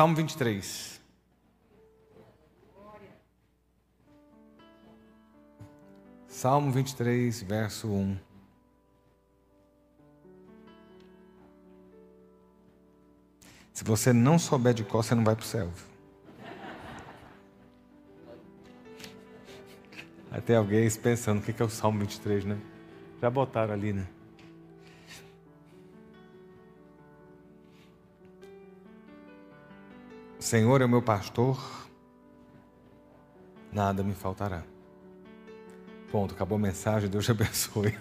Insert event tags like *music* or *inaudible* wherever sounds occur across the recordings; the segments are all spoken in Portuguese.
Salmo 23. Salmo 23, verso 1. Se você não souber de qual, você não vai para o céu. Até alguém pensando o que é o Salmo 23, né? Já botaram ali, né? Senhor é o meu pastor, nada me faltará. Ponto, acabou a mensagem, Deus te abençoe.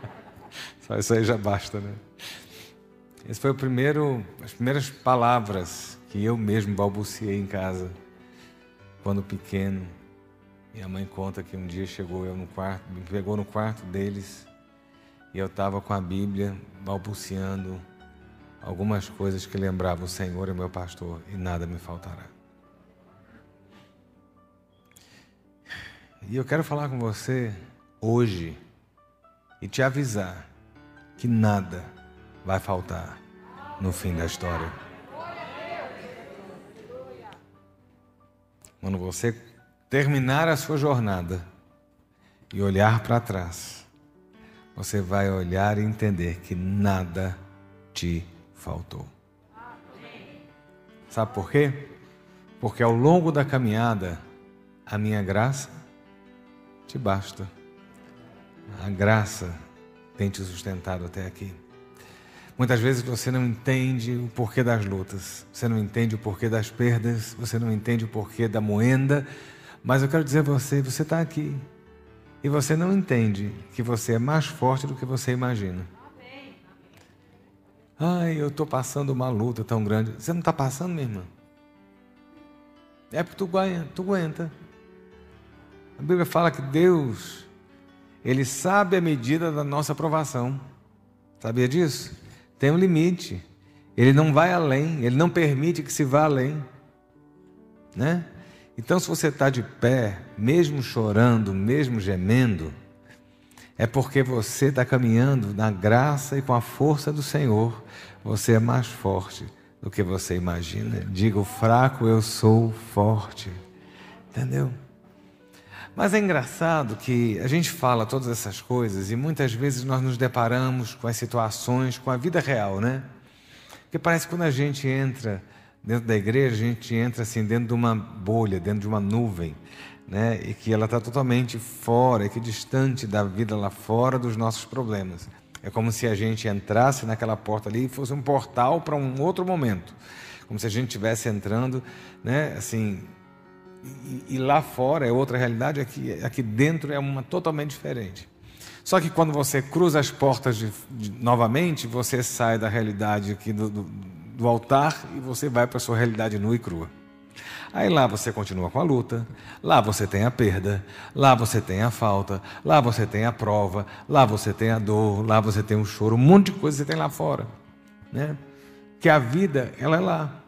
*laughs* Só isso aí já basta, né? Esse foi o primeiro, as primeiras palavras que eu mesmo balbuciei em casa, quando pequeno. Minha mãe conta que um dia chegou eu no quarto, me pegou no quarto deles e eu estava com a Bíblia balbuciando algumas coisas que lembravam o Senhor é meu pastor e nada me faltará. E eu quero falar com você hoje e te avisar que nada vai faltar no fim da história. Quando você terminar a sua jornada e olhar para trás, você vai olhar e entender que nada te faltou. Sabe por quê? Porque ao longo da caminhada, a minha graça te basta. A graça tem te sustentado até aqui. Muitas vezes você não entende o porquê das lutas, você não entende o porquê das perdas, você não entende o porquê da moenda, mas eu quero dizer a você: você está aqui e você não entende que você é mais forte do que você imagina. Ai, eu estou passando uma luta tão grande. Você não está passando, minha irmã? É porque tu, ganha, tu aguenta. A Bíblia fala que Deus, Ele sabe a medida da nossa aprovação. Sabia disso? Tem um limite. Ele não vai além, Ele não permite que se vá além. Né? Então, se você está de pé, mesmo chorando, mesmo gemendo, é porque você está caminhando na graça e com a força do Senhor. Você é mais forte do que você imagina. Diga o fraco, eu sou forte. Entendeu? Mas é engraçado que a gente fala todas essas coisas e muitas vezes nós nos deparamos com as situações, com a vida real, né? Porque parece que quando a gente entra dentro da igreja, a gente entra assim dentro de uma bolha, dentro de uma nuvem, né? E que ela está totalmente fora, que distante da vida lá fora dos nossos problemas. É como se a gente entrasse naquela porta ali e fosse um portal para um outro momento, como se a gente estivesse entrando, né? Assim, e, e, lá fora é outra realidade, aqui, aqui dentro é uma totalmente diferente. Só que quando você cruza as portas de, de, novamente, você sai da realidade aqui do, do do altar e você vai para a sua realidade nua e crua. Aí lá você continua com a luta, lá você tem a perda, lá você tem a falta, lá você tem a prova, lá você tem a dor, lá você tem o choro, um monte de coisa você tem lá fora, né? Que a vida ela é lá.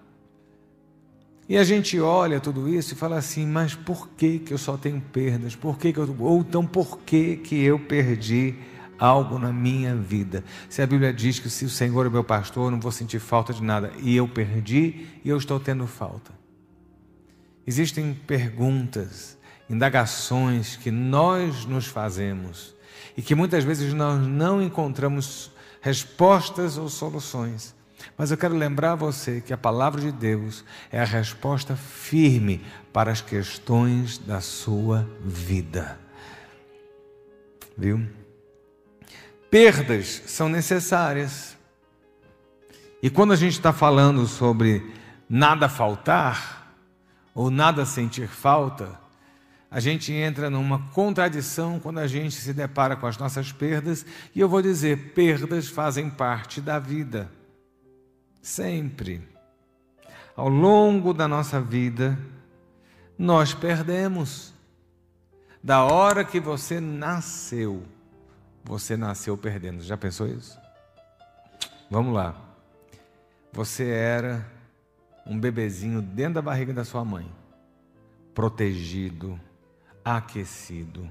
E a gente olha tudo isso e fala assim, mas por que que eu só tenho perdas? Por que que eu ou então por que que eu perdi algo na minha vida. Se a Bíblia diz que se o Senhor é meu pastor, eu não vou sentir falta de nada, e eu perdi e eu estou tendo falta. Existem perguntas, indagações que nós nos fazemos e que muitas vezes nós não encontramos respostas ou soluções. Mas eu quero lembrar você que a palavra de Deus é a resposta firme para as questões da sua vida. Viu? perdas são necessárias. E quando a gente está falando sobre nada faltar, ou nada sentir falta, a gente entra numa contradição quando a gente se depara com as nossas perdas, e eu vou dizer: perdas fazem parte da vida. Sempre. Ao longo da nossa vida, nós perdemos. Da hora que você nasceu, você nasceu perdendo. Já pensou isso? Vamos lá. Você era um bebezinho dentro da barriga da sua mãe, protegido, aquecido.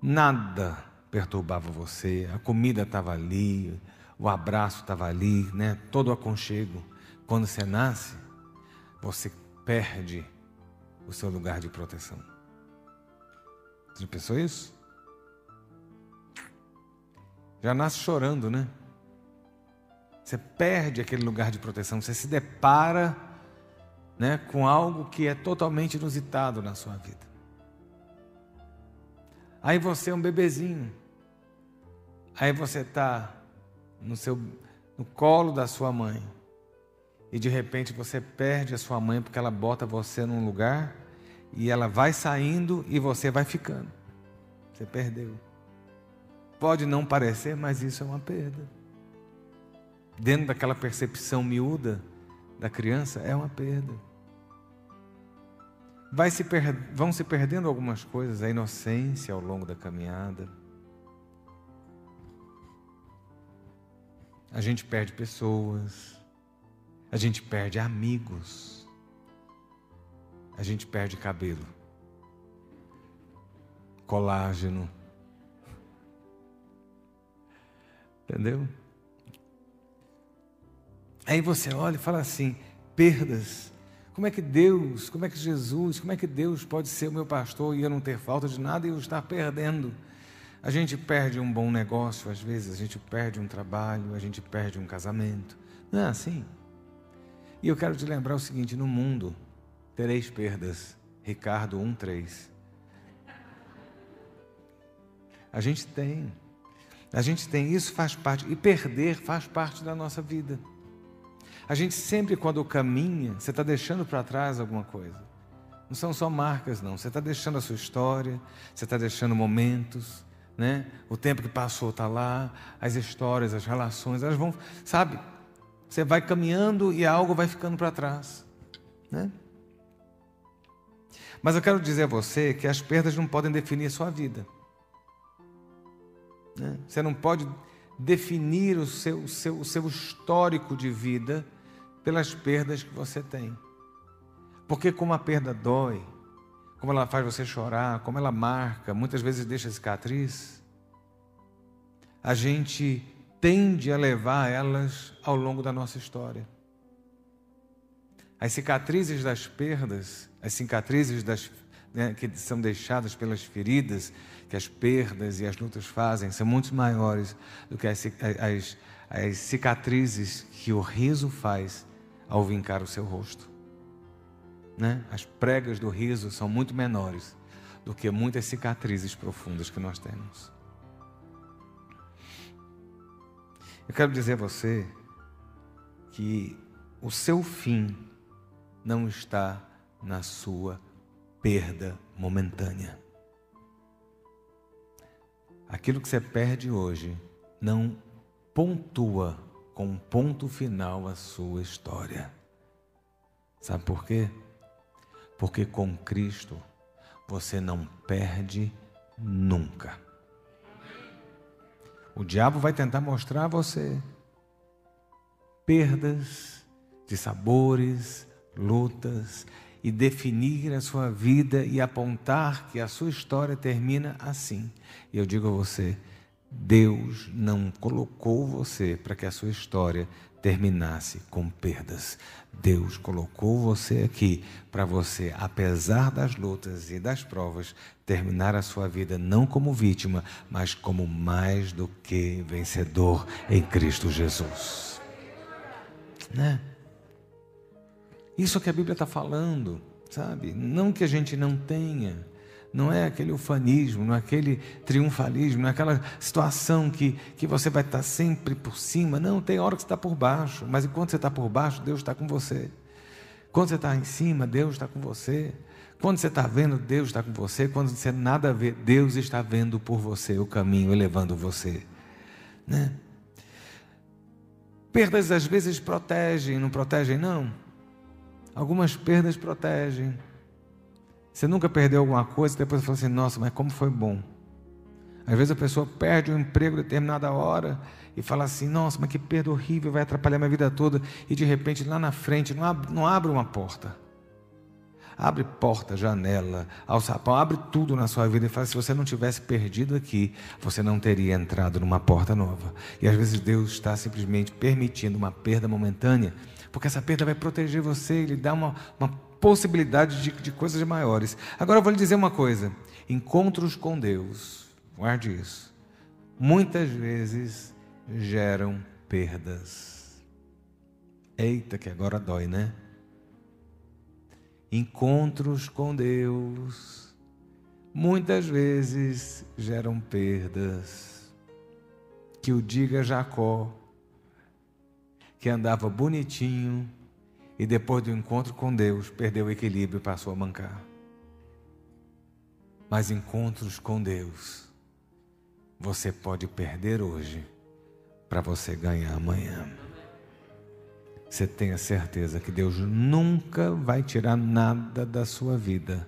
Nada perturbava você, a comida estava ali, o abraço estava ali, né? todo o aconchego. Quando você nasce, você perde o seu lugar de proteção. Você já pensou isso? Já nasce chorando, né? Você perde aquele lugar de proteção, você se depara né, com algo que é totalmente inusitado na sua vida. Aí você é um bebezinho. Aí você está no, seu, no colo da sua mãe. E de repente você perde a sua mãe porque ela bota você num lugar e ela vai saindo e você vai ficando. Você perdeu. Pode não parecer, mas isso é uma perda. Dentro daquela percepção miúda da criança, é uma perda. Se per... Vão se perdendo algumas coisas, a inocência ao longo da caminhada. A gente perde pessoas, a gente perde amigos, a gente perde cabelo, colágeno. Entendeu? Aí você olha e fala assim: perdas. Como é que Deus, como é que Jesus, como é que Deus pode ser o meu pastor e eu não ter falta de nada e eu estar perdendo? A gente perde um bom negócio, às vezes, a gente perde um trabalho, a gente perde um casamento. Não é assim? E eu quero te lembrar o seguinte: no mundo tereis perdas. Ricardo 1,3. A gente tem. A gente tem, isso faz parte. E perder faz parte da nossa vida. A gente sempre, quando caminha, você está deixando para trás alguma coisa. Não são só marcas, não. Você está deixando a sua história, você está deixando momentos, né? O tempo que passou está lá, as histórias, as relações, elas vão, sabe? Você vai caminhando e algo vai ficando para trás, né? Mas eu quero dizer a você que as perdas não podem definir a sua vida. Né? Você não pode definir o seu, o, seu, o seu histórico de vida pelas perdas que você tem. Porque como a perda dói, como ela faz você chorar, como ela marca, muitas vezes deixa cicatriz, a gente tende a levar elas ao longo da nossa história. As cicatrizes das perdas, as cicatrizes das, né, que são deixadas pelas feridas que as perdas e as lutas fazem, são muito maiores do que as, as, as cicatrizes que o riso faz ao vincar o seu rosto né? as pregas do riso são muito menores do que muitas cicatrizes profundas que nós temos. Eu quero dizer a você que o seu fim não está na sua perda momentânea. Aquilo que você perde hoje não pontua com um ponto final a sua história. Sabe por quê? Porque com Cristo você não perde nunca. O diabo vai tentar mostrar a você perdas de sabores, lutas e definir a sua vida e apontar que a sua história termina assim. E eu digo a você, Deus não colocou você para que a sua história terminasse com perdas. Deus colocou você aqui para você, apesar das lutas e das provas, terminar a sua vida não como vítima, mas como mais do que vencedor em Cristo Jesus. Né? Isso que a Bíblia está falando, sabe? Não que a gente não tenha não é aquele ufanismo, não é aquele triunfalismo, não é aquela situação que, que você vai estar sempre por cima. Não, tem hora que você está por baixo, mas enquanto você está por baixo, Deus está com você. Quando você está em cima, Deus está com você. Quando você está vendo, Deus está com você. Quando você nada vê, Deus está vendo por você o caminho e levando você. Né? Perdas às vezes protegem, não protegem, não. Algumas perdas protegem. Você nunca perdeu alguma coisa e depois fala assim: nossa, mas como foi bom. Às vezes a pessoa perde um emprego em determinada hora e fala assim: nossa, mas que perda horrível, vai atrapalhar minha vida toda. E de repente lá na frente não abre, não abre uma porta. Abre porta, janela, alçapão, abre tudo na sua vida e fala: se você não tivesse perdido aqui, você não teria entrado numa porta nova. E às vezes Deus está simplesmente permitindo uma perda momentânea, porque essa perda vai proteger você e lhe dá uma, uma possibilidade de, de coisas maiores. Agora eu vou lhe dizer uma coisa: encontros com Deus, guarde isso, muitas vezes geram perdas. Eita, que agora dói, né? Encontros com Deus muitas vezes geram perdas. Que o diga Jacó, que andava bonitinho e depois do encontro com Deus perdeu o equilíbrio e passou a mancar. Mas encontros com Deus você pode perder hoje para você ganhar amanhã. Você tenha certeza que Deus nunca vai tirar nada da sua vida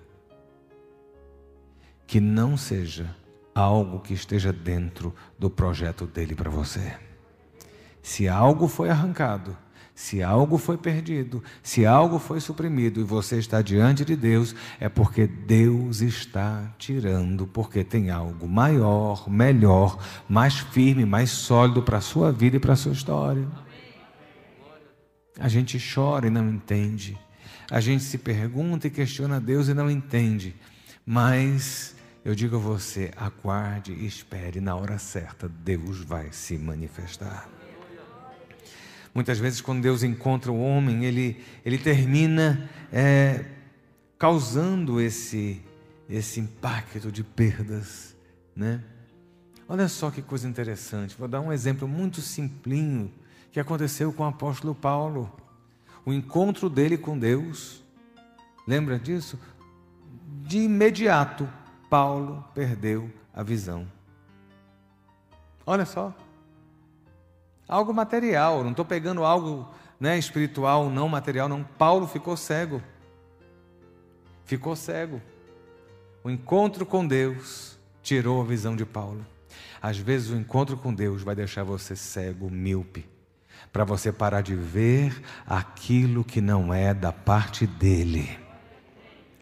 que não seja algo que esteja dentro do projeto dele para você. Se algo foi arrancado, se algo foi perdido, se algo foi suprimido e você está diante de Deus, é porque Deus está tirando, porque tem algo maior, melhor, mais firme, mais sólido para a sua vida e para a sua história. A gente chora e não entende. A gente se pergunta e questiona Deus e não entende. Mas eu digo a você: aguarde e espere, na hora certa, Deus vai se manifestar. Muitas vezes, quando Deus encontra o homem, ele, ele termina é, causando esse, esse impacto de perdas. Né? Olha só que coisa interessante. Vou dar um exemplo muito simplinho que aconteceu com o apóstolo Paulo. O encontro dele com Deus. Lembra disso? De imediato, Paulo perdeu a visão. Olha só. Algo material, não estou pegando algo né, espiritual, não material, não. Paulo ficou cego. Ficou cego. O encontro com Deus tirou a visão de Paulo. Às vezes o encontro com Deus vai deixar você cego, míope para você parar de ver aquilo que não é da parte dele.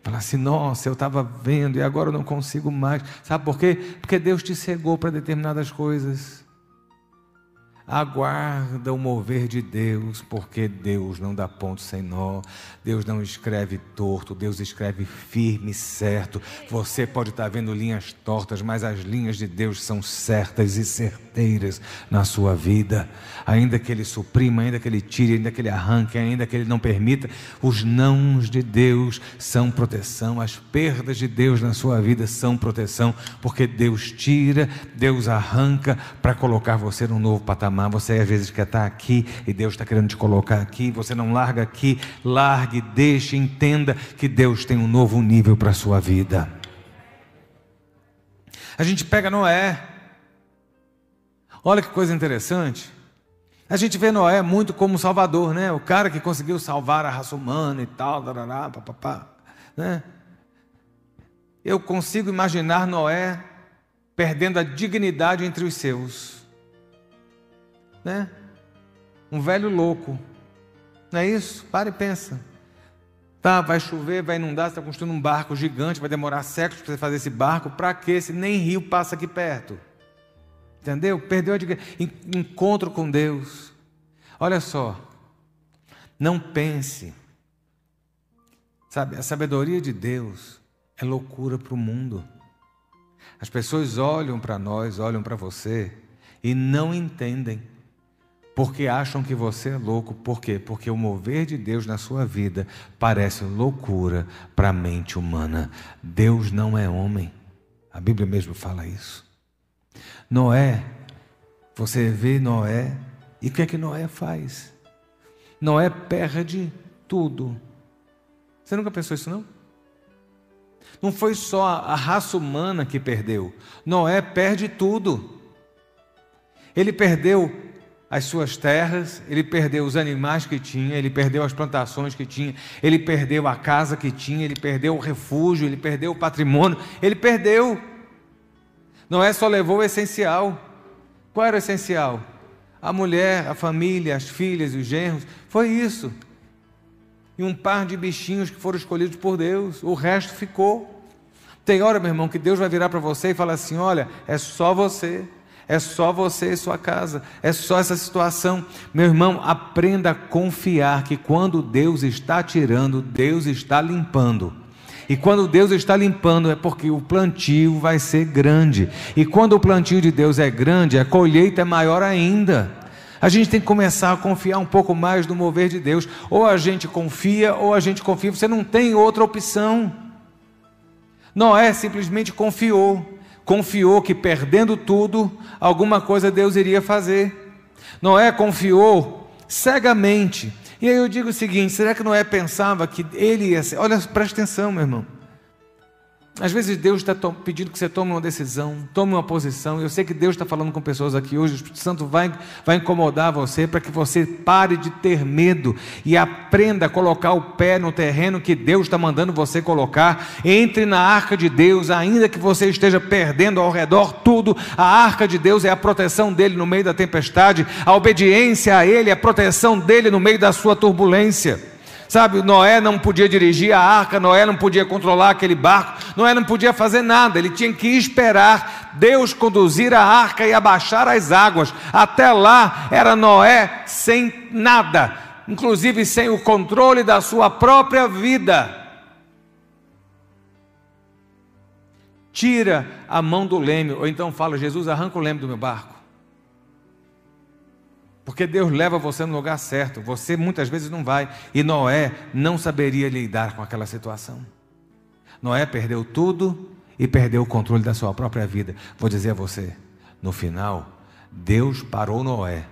Falar assim, nossa, eu estava vendo e agora eu não consigo mais. Sabe por quê? Porque Deus te cegou para determinadas coisas. Aguarda o mover de Deus, porque Deus não dá ponto sem nó, Deus não escreve torto, Deus escreve firme certo. Você pode estar vendo linhas tortas, mas as linhas de Deus são certas e certeiras na sua vida. Ainda que Ele suprima, ainda que Ele tire, ainda que Ele arranque, ainda que Ele não permita, os nãos de Deus são proteção, as perdas de Deus na sua vida são proteção, porque Deus tira, Deus arranca para colocar você num novo patamar Você às vezes quer estar aqui e Deus está querendo te colocar aqui. Você não larga aqui, largue, deixe, entenda que Deus tem um novo nível para a sua vida. A gente pega Noé. Olha que coisa interessante. A gente vê Noé muito como Salvador, né? O cara que conseguiu salvar a raça humana e tal, darará, papapá, né? Eu consigo imaginar Noé perdendo a dignidade entre os seus né? Um velho louco. Não é isso? Para e pensa. Tá, vai chover, vai inundar, você está construindo um barco gigante, vai demorar séculos para você fazer esse barco. Para quê? Se nem rio passa aqui perto. Entendeu? Perdeu a encontro com Deus. Olha só. Não pense. Sabe, a sabedoria de Deus é loucura para o mundo. As pessoas olham para nós, olham para você e não entendem porque acham que você é louco. Por quê? Porque o mover de Deus na sua vida parece loucura para a mente humana. Deus não é homem. A Bíblia mesmo fala isso. Noé, você vê Noé, e o que é que Noé faz? Noé perde tudo. Você nunca pensou isso, não? Não foi só a raça humana que perdeu. Noé perde tudo. Ele perdeu as suas terras, ele perdeu os animais que tinha, ele perdeu as plantações que tinha, ele perdeu a casa que tinha, ele perdeu o refúgio, ele perdeu o patrimônio, ele perdeu. Noé só levou o essencial. Qual era o essencial? A mulher, a família, as filhas, os genros. Foi isso. e um par de bichinhos que foram escolhidos por Deus, o resto ficou. Tem hora, meu irmão, que Deus vai virar para você e falar assim: olha, é só você. É só você e sua casa, é só essa situação. Meu irmão, aprenda a confiar que quando Deus está tirando, Deus está limpando. E quando Deus está limpando, é porque o plantio vai ser grande. E quando o plantio de Deus é grande, a colheita é maior ainda. A gente tem que começar a confiar um pouco mais no mover de Deus. Ou a gente confia, ou a gente confia. Você não tem outra opção. Noé simplesmente confiou. Confiou que perdendo tudo, alguma coisa Deus iria fazer. Noé confiou cegamente e aí eu digo o seguinte: será que Noé pensava que ele ia ser. Olha, preste atenção, meu irmão. Às vezes Deus está pedindo que você tome uma decisão, tome uma posição. Eu sei que Deus está falando com pessoas aqui hoje. O Espírito Santo vai, vai incomodar você para que você pare de ter medo e aprenda a colocar o pé no terreno que Deus está mandando você colocar. Entre na arca de Deus, ainda que você esteja perdendo ao redor tudo. A arca de Deus é a proteção dele no meio da tempestade, a obediência a Ele é a proteção dele no meio da sua turbulência. Sabe, Noé não podia dirigir a arca, Noé não podia controlar aquele barco, Noé não podia fazer nada, ele tinha que esperar Deus conduzir a arca e abaixar as águas. Até lá era Noé sem nada, inclusive sem o controle da sua própria vida. Tira a mão do leme, ou então fala: Jesus, arranca o leme do meu barco. Porque Deus leva você no lugar certo, você muitas vezes não vai. E Noé não saberia lidar com aquela situação. Noé perdeu tudo e perdeu o controle da sua própria vida. Vou dizer a você: no final, Deus parou Noé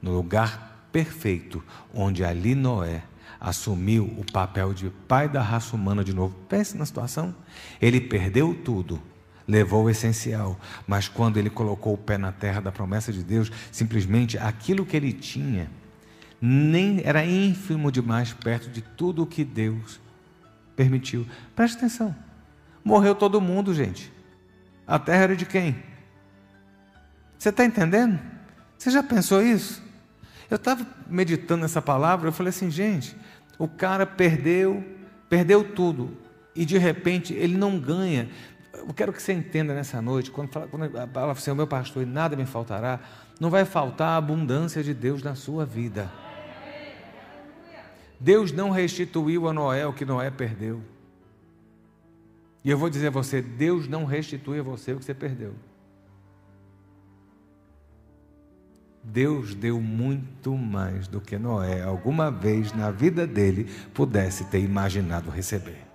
no lugar perfeito, onde ali Noé assumiu o papel de pai da raça humana de novo. Pense na situação. Ele perdeu tudo levou o essencial, mas quando ele colocou o pé na terra da promessa de Deus, simplesmente aquilo que ele tinha nem era ínfimo demais perto de tudo o que Deus permitiu. Preste atenção. Morreu todo mundo, gente. A terra era de quem? Você está entendendo? Você já pensou isso? Eu estava meditando nessa palavra, eu falei assim, gente, o cara perdeu, perdeu tudo, e de repente ele não ganha eu quero que você entenda nessa noite, quando, fala, quando a palavra assim, o meu pastor e nada me faltará, não vai faltar a abundância de Deus na sua vida. Deus não restituiu a Noé o que Noé perdeu. E eu vou dizer a você: Deus não restitui a você o que você perdeu. Deus deu muito mais do que Noé alguma vez na vida dele pudesse ter imaginado receber.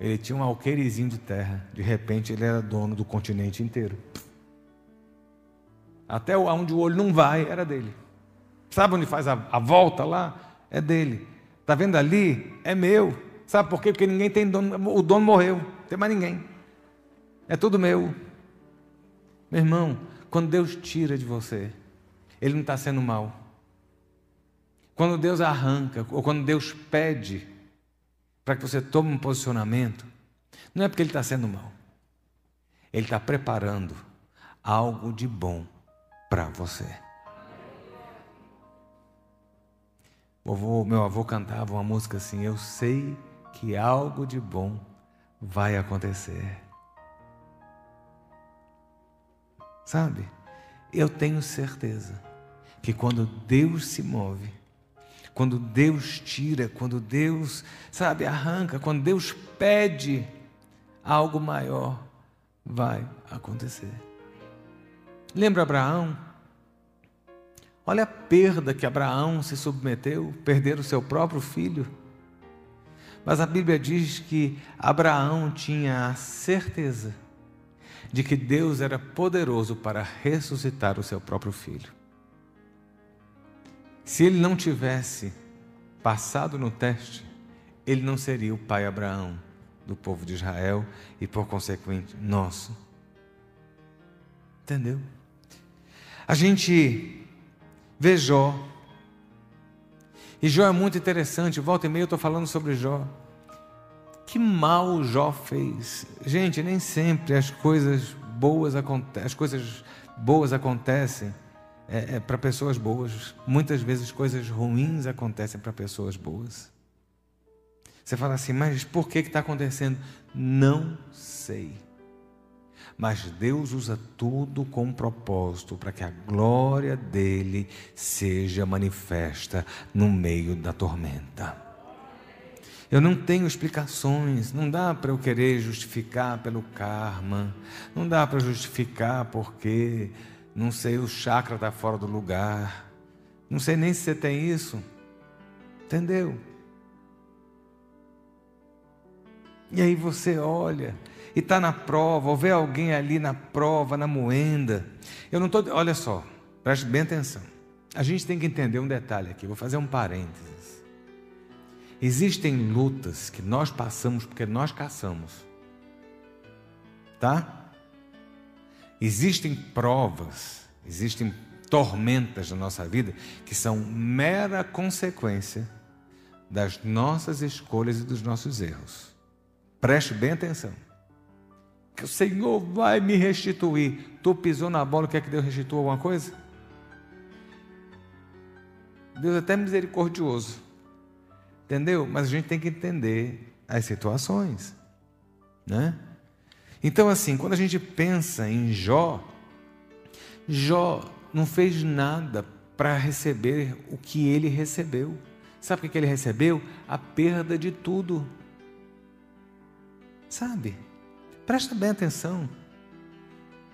Ele tinha um alqueirizinho de terra. De repente, ele era dono do continente inteiro. Até onde o olho não vai, era dele. Sabe onde faz a, a volta lá? É dele. Está vendo ali? É meu. Sabe por quê? Porque ninguém tem dono. O dono morreu. Não tem mais ninguém. É tudo meu. Meu irmão, quando Deus tira de você, Ele não está sendo mal. Quando Deus arranca, ou quando Deus pede, para que você tome um posicionamento, não é porque ele está sendo mal. Ele está preparando algo de bom para você. Meu avô cantava uma música assim: Eu sei que algo de bom vai acontecer. Sabe? Eu tenho certeza que quando Deus se move, quando Deus tira, quando Deus, sabe, arranca, quando Deus pede, algo maior vai acontecer. Lembra Abraão? Olha a perda que Abraão se submeteu, perder o seu próprio filho. Mas a Bíblia diz que Abraão tinha a certeza de que Deus era poderoso para ressuscitar o seu próprio filho. Se ele não tivesse passado no teste, ele não seria o pai Abraão do povo de Israel e, por consequente, nosso. Entendeu? A gente vê Jó. E Jó é muito interessante. Volta e meia eu estou falando sobre Jó. Que mal Jó fez. Gente, nem sempre as coisas boas as coisas boas acontecem é, é para pessoas boas. Muitas vezes coisas ruins acontecem para pessoas boas. Você fala assim, mas por que está acontecendo? Não sei. Mas Deus usa tudo com propósito para que a glória dele seja manifesta no meio da tormenta. Eu não tenho explicações, não dá para eu querer justificar pelo karma, não dá para justificar porque não sei, o chakra está fora do lugar. Não sei nem se você tem isso. Entendeu? E aí você olha e está na prova, ou vê alguém ali na prova, na moenda. Eu não estou. Olha só, preste bem atenção. A gente tem que entender um detalhe aqui, vou fazer um parênteses. Existem lutas que nós passamos porque nós caçamos. Tá? Existem provas, existem tormentas na nossa vida que são mera consequência das nossas escolhas e dos nossos erros. Preste bem atenção. Que o Senhor vai me restituir. Tu pisou na bola, quer que Deus restitua alguma coisa? Deus é até misericordioso. Entendeu? Mas a gente tem que entender as situações, né? Então, assim, quando a gente pensa em Jó, Jó não fez nada para receber o que ele recebeu. Sabe o que ele recebeu? A perda de tudo. Sabe? Presta bem atenção.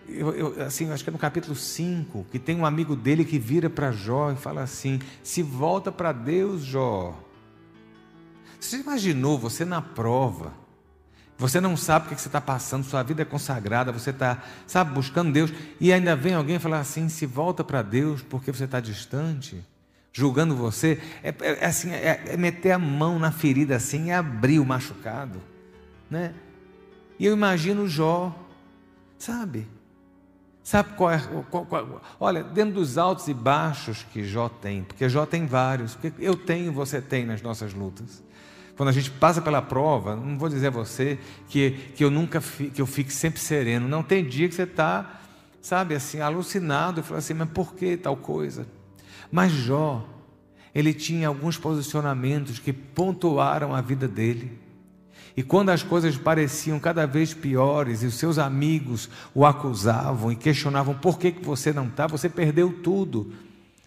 Eu, eu, assim, acho que é no capítulo 5, que tem um amigo dele que vira para Jó e fala assim: se volta para Deus, Jó. Você imaginou você na prova? Você não sabe o que você está passando, sua vida é consagrada, você está, sabe, buscando Deus, e ainda vem alguém falar assim: se volta para Deus porque você está distante, julgando você. É, é, é assim, é, é, meter a mão na ferida assim e abrir o machucado. Né? E eu imagino Jó, sabe? Sabe qual é. Qual, qual, olha, dentro dos altos e baixos que Jó tem, porque Jó tem vários, porque eu tenho, você tem nas nossas lutas. Quando a gente passa pela prova, não vou dizer a você que, que eu nunca fi, que eu fique sempre sereno. Não tem dia que você está, sabe, assim, alucinado e fala assim, mas por que tal coisa? Mas Jó, ele tinha alguns posicionamentos que pontuaram a vida dele. E quando as coisas pareciam cada vez piores e os seus amigos o acusavam e questionavam por que, que você não está, você perdeu tudo.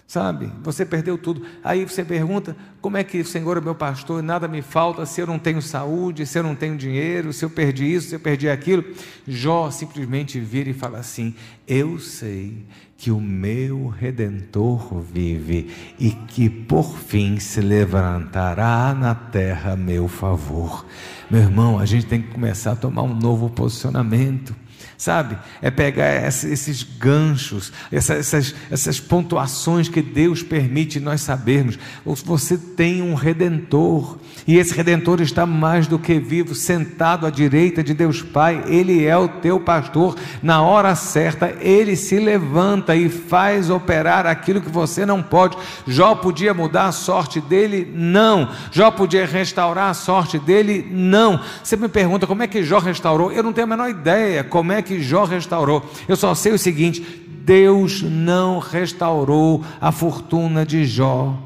Sabe? Você perdeu tudo. Aí você pergunta: como é que o Senhor é meu pastor, nada me falta, se eu não tenho saúde, se eu não tenho dinheiro, se eu perdi isso, se eu perdi aquilo? Jó simplesmente vira e fala assim: Eu sei que o meu redentor vive e que por fim se levantará na terra a meu favor. Meu irmão, a gente tem que começar a tomar um novo posicionamento sabe? É pegar esses ganchos, essas, essas pontuações que Deus permite nós sabermos. Você tem um redentor, e esse redentor está mais do que vivo, sentado à direita de Deus Pai, ele é o teu pastor. Na hora certa, ele se levanta e faz operar aquilo que você não pode. Jó podia mudar a sorte dele? Não. Jó podia restaurar a sorte dele? Não. Você me pergunta como é que Jó restaurou? Eu não tenho a menor ideia como é Jó restaurou. Eu só sei o seguinte: Deus não restaurou a fortuna de Jó.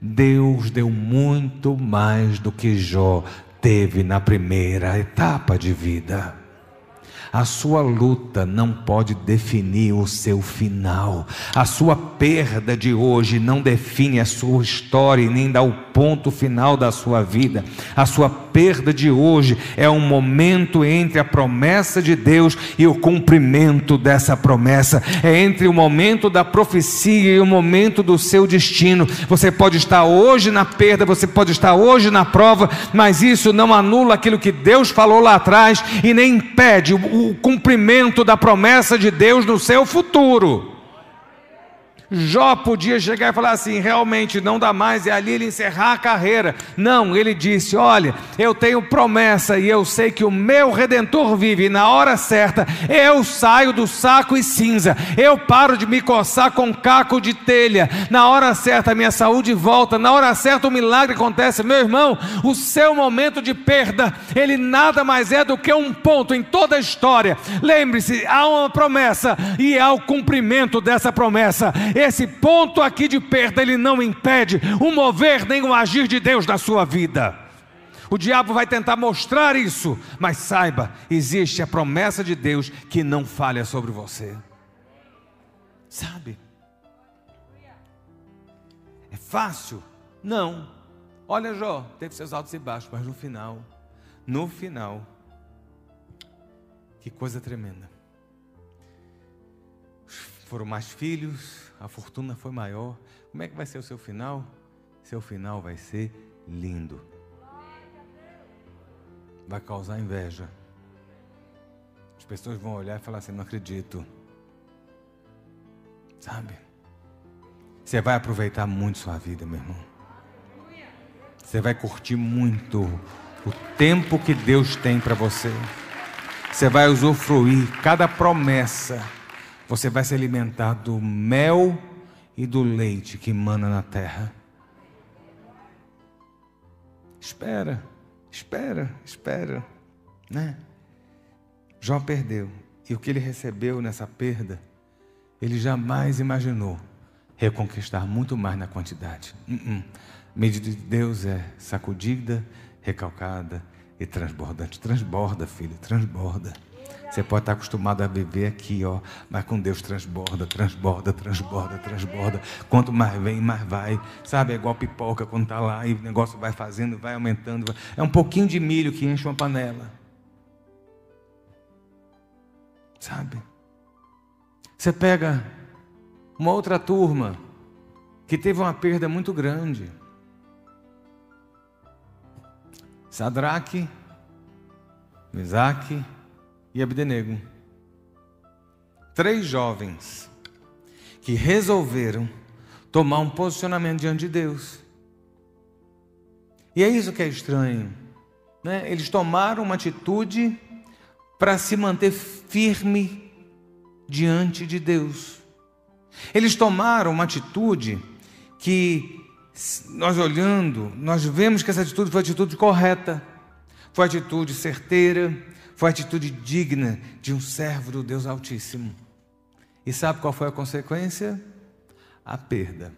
Deus deu muito mais do que Jó teve na primeira etapa de vida. A sua luta não pode definir o seu final. A sua perda de hoje não define a sua história e nem dá o ponto final da sua vida. A sua perda de hoje é um momento entre a promessa de Deus e o cumprimento dessa promessa. É entre o momento da profecia e o momento do seu destino. Você pode estar hoje na perda, você pode estar hoje na prova, mas isso não anula aquilo que Deus falou lá atrás e nem impede o, o cumprimento da promessa de Deus no seu futuro. Jó podia chegar e falar assim: realmente não dá mais, e ali ele encerrar a carreira. Não, ele disse: Olha, eu tenho promessa e eu sei que o meu redentor vive, e na hora certa eu saio do saco e cinza, eu paro de me coçar com caco de telha, na hora certa a minha saúde volta, na hora certa o milagre acontece. Meu irmão, o seu momento de perda, ele nada mais é do que um ponto em toda a história. Lembre-se, há uma promessa e há o cumprimento dessa promessa. Esse ponto aqui de perda, ele não impede o mover nem o agir de Deus na sua vida. O diabo vai tentar mostrar isso, mas saiba, existe a promessa de Deus que não falha sobre você. Sabe? É fácil? Não. Olha, Jó, teve seus altos e baixos, mas no final, no final, que coisa tremenda. Foram mais filhos, a fortuna foi maior. Como é que vai ser o seu final? Seu final vai ser lindo. Vai causar inveja. As pessoas vão olhar e falar assim: não acredito. Sabe? Você vai aproveitar muito sua vida, meu irmão. Você vai curtir muito o tempo que Deus tem para você. Você vai usufruir cada promessa você vai se alimentar do mel e do leite que emana na terra. Espera, espera, espera, né? Jó perdeu. E o que ele recebeu nessa perda, ele jamais imaginou reconquistar muito mais na quantidade. Uh -uh. Medida de Deus é sacudida, recalcada e transbordante. Transborda, filho, transborda. Você pode estar acostumado a viver aqui, ó, mas com Deus transborda, transborda, transborda, transborda. Quanto mais vem, mais vai. Sabe, é igual pipoca quando está lá e o negócio vai fazendo, vai aumentando. É um pouquinho de milho que enche uma panela. Sabe? Você pega uma outra turma que teve uma perda muito grande. Sadraque, Mesaque e Abdenego. Três jovens que resolveram tomar um posicionamento diante de Deus. E é isso que é estranho. Né? Eles tomaram uma atitude para se manter firme diante de Deus. Eles tomaram uma atitude que, nós olhando, nós vemos que essa atitude foi a atitude correta, foi a atitude certeira, foi atitude digna de um servo do Deus Altíssimo. E sabe qual foi a consequência? A perda.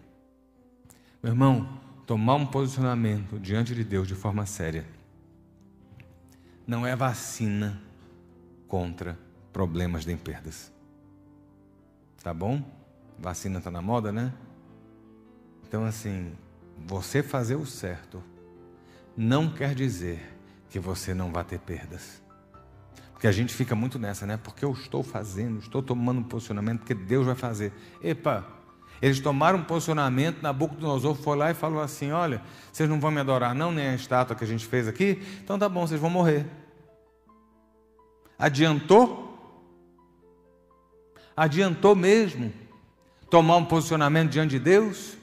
Meu irmão, tomar um posicionamento diante de Deus de forma séria não é vacina contra problemas de perdas. Tá bom? Vacina está na moda, né? Então, assim, você fazer o certo não quer dizer que você não vai ter perdas. Porque a gente fica muito nessa, né? Porque eu estou fazendo, estou tomando um posicionamento, porque Deus vai fazer. Epa, eles tomaram um posicionamento, Nabucodonosor foi lá e falou assim: Olha, vocês não vão me adorar, não, nem a estátua que a gente fez aqui, então tá bom, vocês vão morrer. Adiantou? Adiantou mesmo tomar um posicionamento diante de Deus?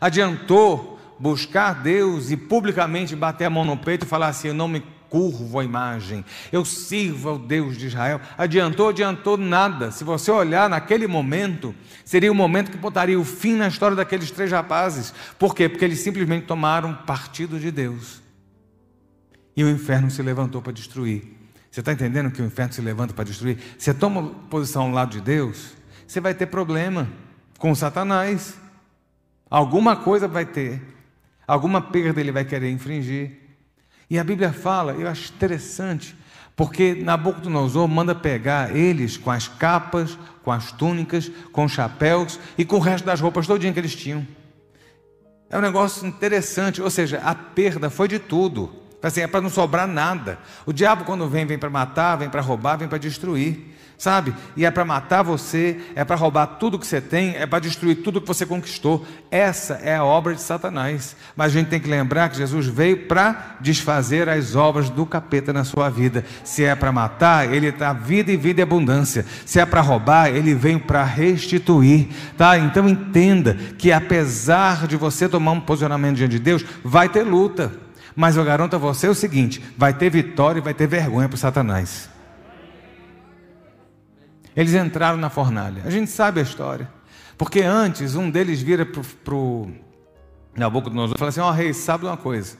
Adiantou buscar Deus e publicamente bater a mão no peito e falar assim: Eu não me curvo à imagem, eu sirvo ao Deus de Israel. Adiantou, adiantou nada. Se você olhar naquele momento, seria o momento que botaria o fim na história daqueles três rapazes. Por quê? Porque eles simplesmente tomaram partido de Deus. E o inferno se levantou para destruir. Você está entendendo que o inferno se levanta para destruir? Você toma posição ao lado de Deus, você vai ter problema com Satanás. Alguma coisa vai ter, alguma perda ele vai querer infringir. E a Bíblia fala, eu acho interessante, porque Nabucodonosor manda pegar eles com as capas, com as túnicas, com os chapéus e com o resto das roupas todinho que eles tinham. É um negócio interessante, ou seja, a perda foi de tudo. Assim, é para não sobrar nada. O diabo, quando vem, vem para matar, vem para roubar, vem para destruir. Sabe? E é para matar você, é para roubar tudo que você tem, é para destruir tudo que você conquistou. Essa é a obra de Satanás. Mas a gente tem que lembrar que Jesus veio para desfazer as obras do capeta na sua vida. Se é para matar, ele dá vida e vida e abundância. Se é para roubar, ele vem para restituir, tá? Então entenda que apesar de você tomar um posicionamento diante de Deus, vai ter luta. Mas eu garanto a você o seguinte: vai ter vitória e vai ter vergonha para Satanás. Eles entraram na fornalha. A gente sabe a história. Porque antes, um deles vira para o Nabucodonosor e fala assim: Ó oh, rei, sabe uma coisa?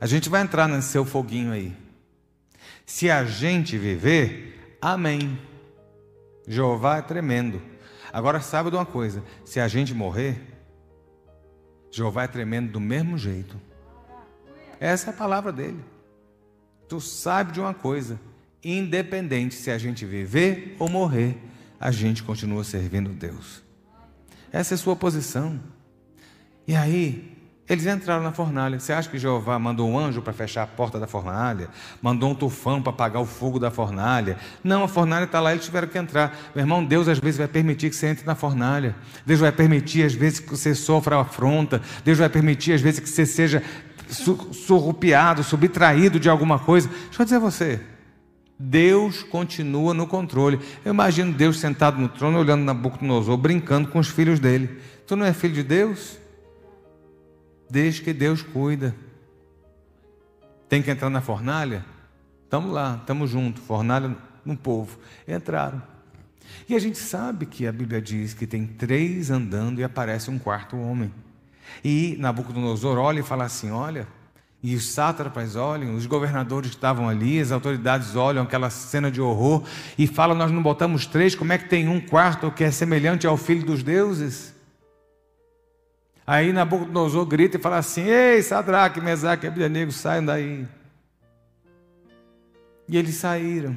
A gente vai entrar nesse seu foguinho aí. Se a gente viver, amém. Jeová é tremendo. Agora sabe de uma coisa: se a gente morrer, Jeová é tremendo do mesmo jeito. Essa é a palavra dele. Tu sabe de uma coisa: independente se a gente viver ou morrer, a gente continua servindo Deus. Essa é sua posição. E aí, eles entraram na fornalha. Você acha que Jeová mandou um anjo para fechar a porta da fornalha? Mandou um tufão para apagar o fogo da fornalha? Não, a fornalha está lá, eles tiveram que entrar. Meu irmão, Deus às vezes vai permitir que você entre na fornalha. Deus vai permitir às vezes que você sofra afronta. Deus vai permitir às vezes que você seja surrupiado, subtraído de alguma coisa. Deixa eu dizer a você. Deus continua no controle. Eu imagino Deus sentado no trono, olhando Nabucodonosor, brincando com os filhos dele. Tu não é filho de Deus? Deixa que Deus cuida. Tem que entrar na fornalha? Estamos lá, estamos juntos, fornalha no povo. Entraram. E a gente sabe que a Bíblia diz que tem três andando e aparece um quarto homem. E Nabucodonosor olha e fala assim: Olha, e os sátrapas olham, os governadores que estavam ali, as autoridades olham aquela cena de horror e falam: Nós não botamos três, como é que tem um quarto que é semelhante ao filho dos deuses? Aí Nabucodonosor grita e fala assim: Ei, Sadraque, Mesaque e saiam daí. E eles saíram.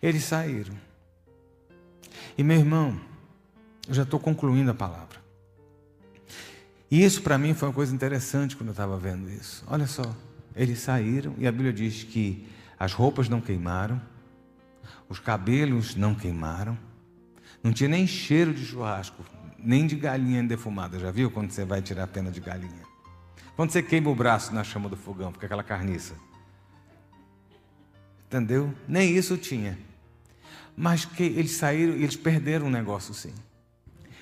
Eles saíram. E meu irmão, eu já estou concluindo a palavra. E isso para mim foi uma coisa interessante quando eu estava vendo isso. Olha só, eles saíram e a Bíblia diz que as roupas não queimaram, os cabelos não queimaram, não tinha nem cheiro de churrasco, nem de galinha defumada. Já viu quando você vai tirar a pena de galinha? Quando você queima o braço na chama do fogão, fica aquela carniça. Entendeu? Nem isso tinha. Mas que eles saíram e eles perderam um negócio sim.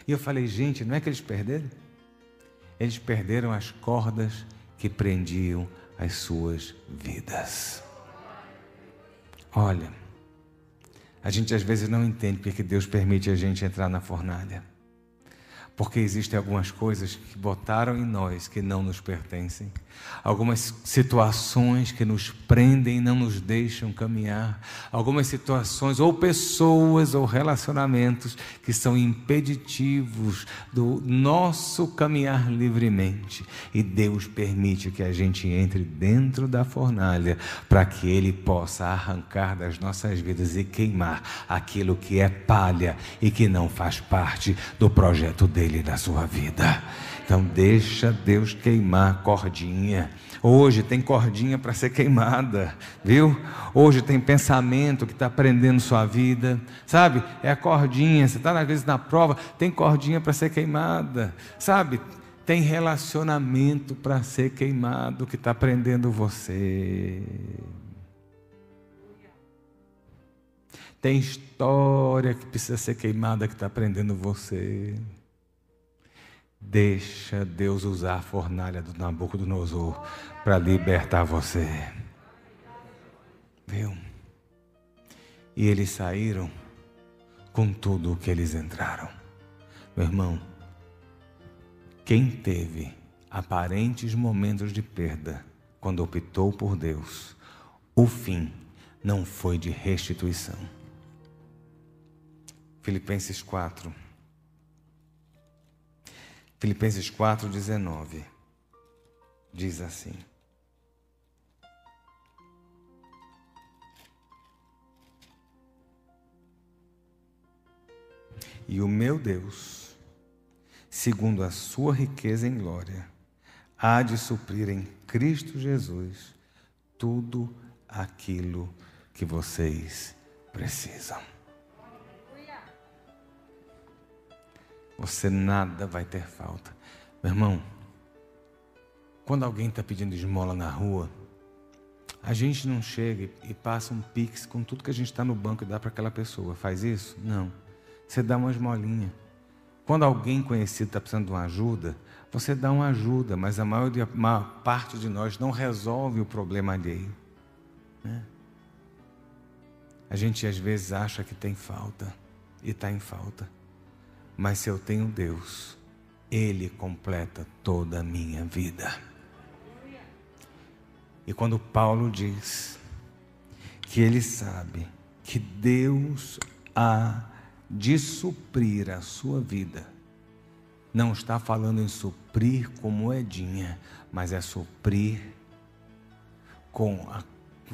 E eu falei, gente, não é que eles perderam? Eles perderam as cordas que prendiam as suas vidas. Olha, a gente às vezes não entende porque Deus permite a gente entrar na fornalha. Porque existem algumas coisas que botaram em nós que não nos pertencem, algumas situações que nos prendem e não nos deixam caminhar, algumas situações, ou pessoas, ou relacionamentos que são impeditivos do nosso caminhar livremente. E Deus permite que a gente entre dentro da fornalha para que Ele possa arrancar das nossas vidas e queimar aquilo que é palha e que não faz parte do projeto dele dele na sua vida. Então deixa Deus queimar cordinha. Hoje tem cordinha para ser queimada, viu? Hoje tem pensamento que está prendendo sua vida, sabe? É a cordinha. Você está às vezes na prova, tem cordinha para ser queimada, sabe? Tem relacionamento para ser queimado que está prendendo você. Tem história que precisa ser queimada que está prendendo você. Deixa Deus usar a fornalha do Nabucodonosor para libertar você. Viu? E eles saíram com tudo o que eles entraram. Meu irmão, quem teve aparentes momentos de perda quando optou por Deus, o fim não foi de restituição. Filipenses 4 Filipenses 4,19 diz assim: E o meu Deus, segundo a sua riqueza em glória, há de suprir em Cristo Jesus tudo aquilo que vocês precisam. Você nada vai ter falta. Meu irmão, quando alguém está pedindo esmola na rua, a gente não chega e passa um pix com tudo que a gente está no banco e dá para aquela pessoa. Faz isso? Não. Você dá uma esmolinha. Quando alguém conhecido está precisando de uma ajuda, você dá uma ajuda, mas a maior, a maior parte de nós não resolve o problema alheio. Né? A gente às vezes acha que tem falta e está em falta. Mas se eu tenho Deus, Ele completa toda a minha vida. E quando Paulo diz que ele sabe que Deus há de suprir a sua vida, não está falando em suprir com moedinha, mas é suprir com a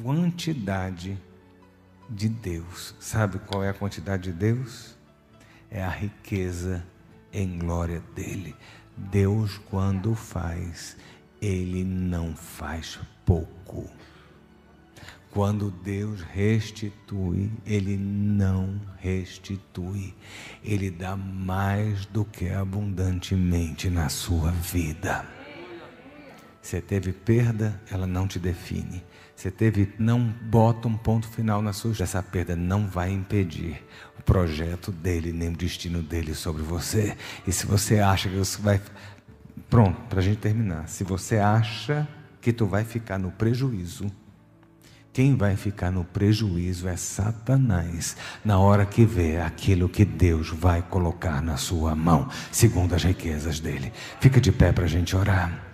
quantidade de Deus. Sabe qual é a quantidade de Deus? É a riqueza em glória dele. Deus, quando faz, ele não faz pouco. Quando Deus restitui, Ele não restitui, Ele dá mais do que abundantemente na sua vida. Você teve perda, ela não te define. Você teve, não bota um ponto final na sua. Essa perda não vai impedir o projeto dele, nem o destino dele sobre você. E se você acha que você vai. Pronto, para a gente terminar. Se você acha que tu vai ficar no prejuízo, quem vai ficar no prejuízo é Satanás, na hora que vê aquilo que Deus vai colocar na sua mão, segundo as riquezas dele. Fica de pé para a gente orar.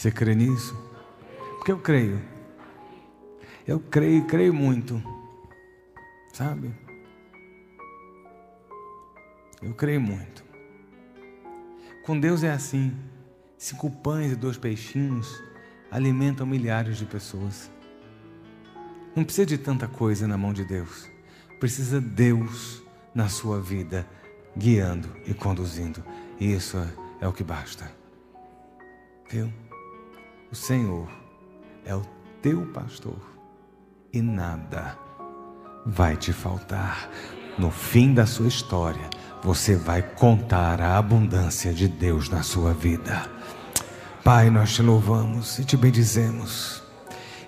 Você crê nisso? Porque eu creio. Eu creio, creio muito. Sabe? Eu creio muito. Com Deus é assim: cinco pães e dois peixinhos alimentam milhares de pessoas. Não precisa de tanta coisa na mão de Deus. Precisa Deus na sua vida, guiando e conduzindo. E isso é o que basta. Viu? O Senhor é o teu pastor e nada vai te faltar. No fim da sua história, você vai contar a abundância de Deus na sua vida. Pai, nós te louvamos e te bendizemos.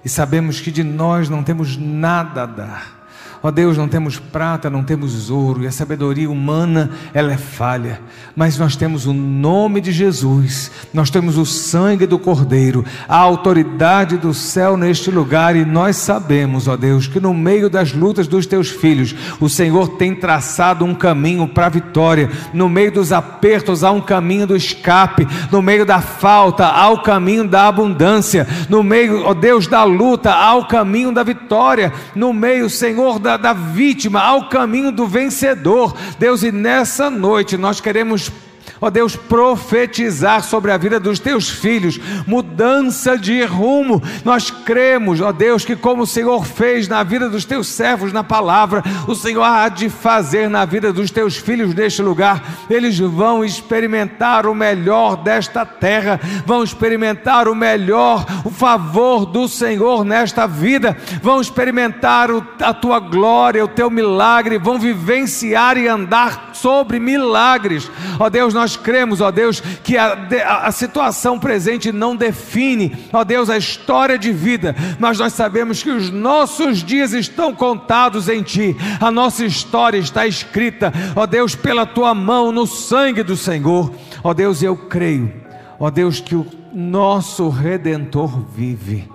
E sabemos que de nós não temos nada a dar Ó Deus, não temos prata, não temos ouro, e a sabedoria humana, ela é falha, mas nós temos o nome de Jesus, nós temos o sangue do Cordeiro, a autoridade do céu neste lugar, e nós sabemos, ó Deus, que no meio das lutas dos teus filhos, o Senhor tem traçado um caminho para a vitória, no meio dos apertos há um caminho do escape, no meio da falta há o caminho da abundância, no meio, ó Deus, da luta há o caminho da vitória, no meio, Senhor, da da, da vítima ao caminho do vencedor. Deus, e nessa noite nós queremos ó Deus, profetizar sobre a vida dos teus filhos, mudança de rumo. Nós cremos, ó Deus, que como o Senhor fez na vida dos teus servos na palavra, o Senhor há de fazer na vida dos teus filhos neste lugar. Eles vão experimentar o melhor desta terra, vão experimentar o melhor, o favor do Senhor nesta vida, vão experimentar a tua glória, o teu milagre, vão vivenciar e andar sobre milagres. Ó Deus, nós cremos, ó Deus, que a, a, a situação presente não define, ó Deus, a história de vida, mas nós sabemos que os nossos dias estão contados em Ti, a nossa história está escrita, ó Deus, pela Tua mão, no sangue do Senhor. Ó Deus, eu creio, ó Deus, que o nosso Redentor vive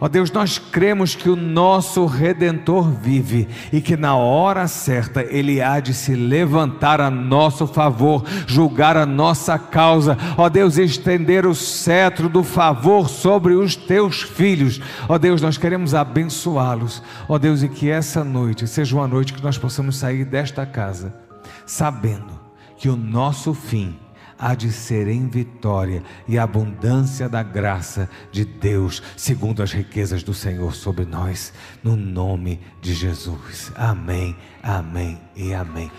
Ó Deus, nós cremos que o nosso redentor vive e que na hora certa ele há de se levantar a nosso favor, julgar a nossa causa. Ó Deus, estender o cetro do favor sobre os teus filhos. Ó Deus, nós queremos abençoá-los. Ó Deus, e que essa noite seja uma noite que nós possamos sair desta casa sabendo que o nosso fim há de ser em vitória e abundância da graça de Deus, segundo as riquezas do Senhor sobre nós, no nome de Jesus. Amém, amém e amém.